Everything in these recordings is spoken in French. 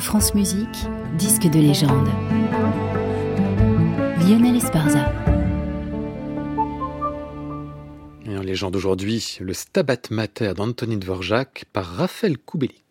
France Musique, disque de légende. Lionel Esparza. Et en légende aujourd'hui, le Stabat Mater d'Anthony Dvorak par Raphaël Koubeli.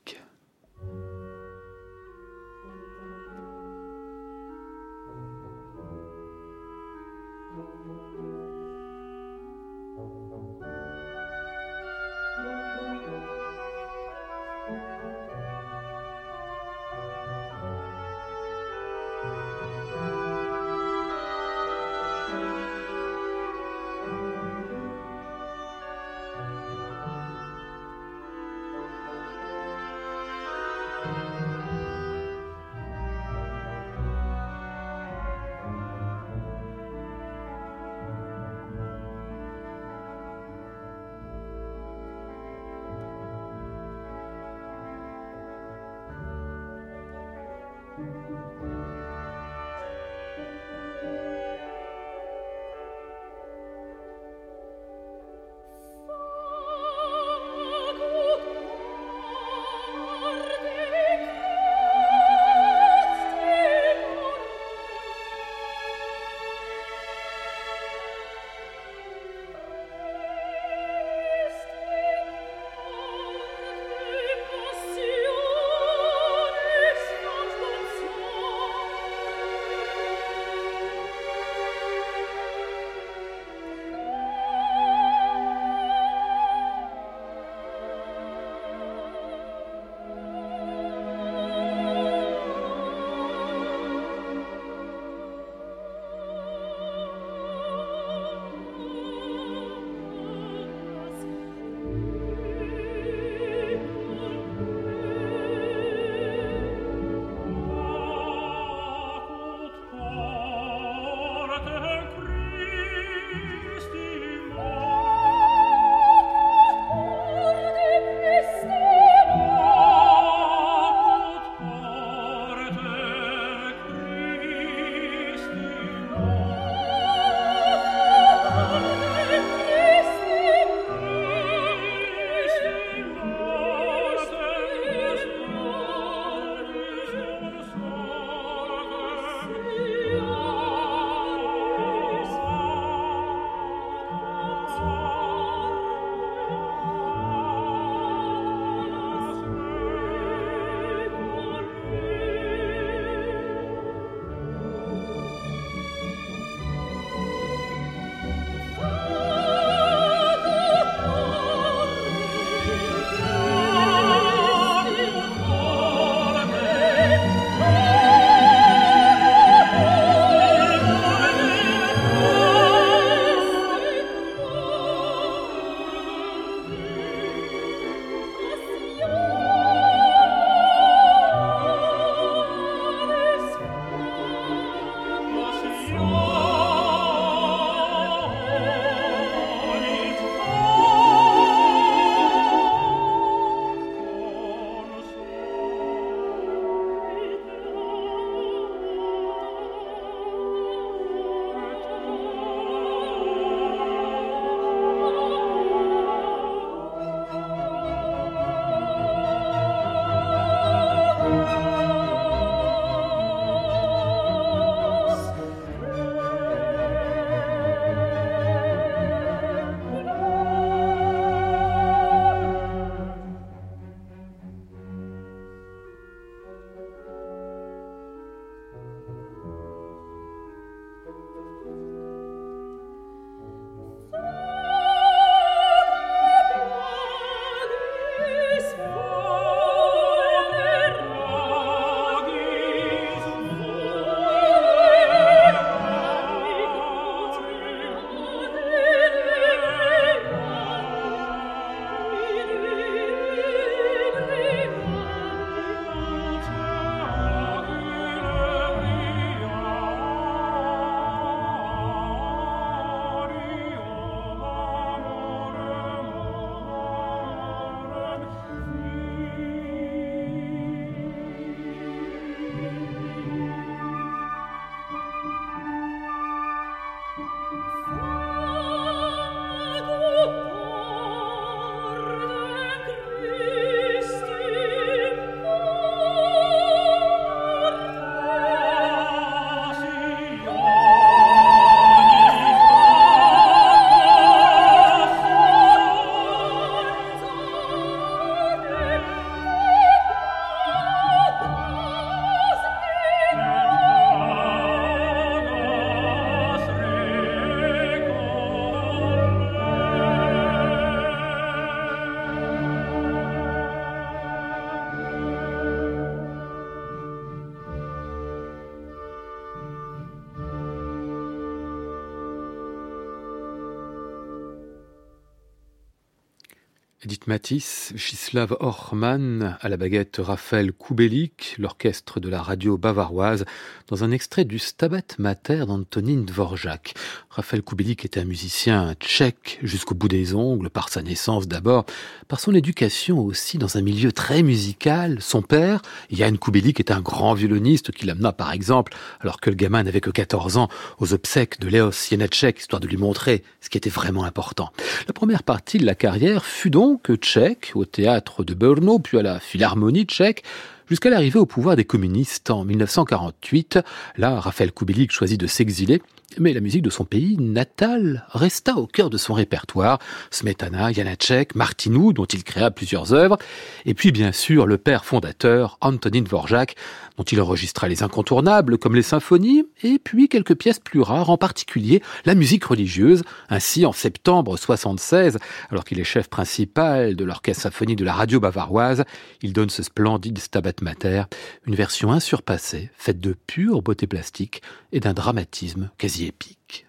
Edith Matisse, Chislav Orman, à la baguette Raphaël Kubelik, l'orchestre de la radio bavaroise, dans un extrait du Stabat Mater d'Antonin Dvorak. Raphaël Kubelik était un musicien tchèque jusqu'au bout des ongles, par sa naissance d'abord, par son éducation aussi dans un milieu très musical. Son père, Jan Kubelik, est un grand violoniste qui l'amena par exemple, alors que le gamin n'avait que 14 ans, aux obsèques de Léos Janacek, histoire de lui montrer ce qui était vraiment important. La première partie de la carrière fut donc que tchèque, au théâtre de Brno, puis à la Philharmonie tchèque, jusqu'à l'arrivée au pouvoir des communistes en 1948. Là, Raphaël Kubelik choisit de s'exiler mais la musique de son pays natal resta au cœur de son répertoire. Smetana, Janacek, Martinou, dont il créa plusieurs œuvres, et puis bien sûr le père fondateur, Antonin Dvorak, dont il enregistra les incontournables comme les symphonies, et puis quelques pièces plus rares, en particulier la musique religieuse. Ainsi, en septembre 76, alors qu'il est chef principal de l'orchestre symphonie de la radio bavaroise, il donne ce splendide Stabat Mater, une version insurpassée, faite de pure beauté plastique et d'un dramatisme quasi épique.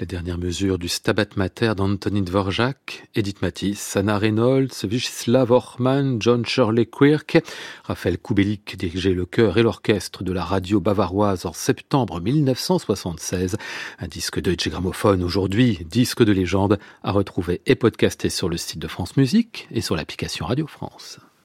La dernière mesure du Stabat Mater d'Antonin Dvorak, Edith Matisse, Anna Reynolds, Vyacheslav Orman, John Shirley Quirk, Raphaël Kubelik dirigeait le chœur et l'orchestre de la radio bavaroise en septembre 1976. Un disque de Gramophone aujourd'hui, disque de légende, à retrouver et podcasté sur le site de France Musique et sur l'application Radio France.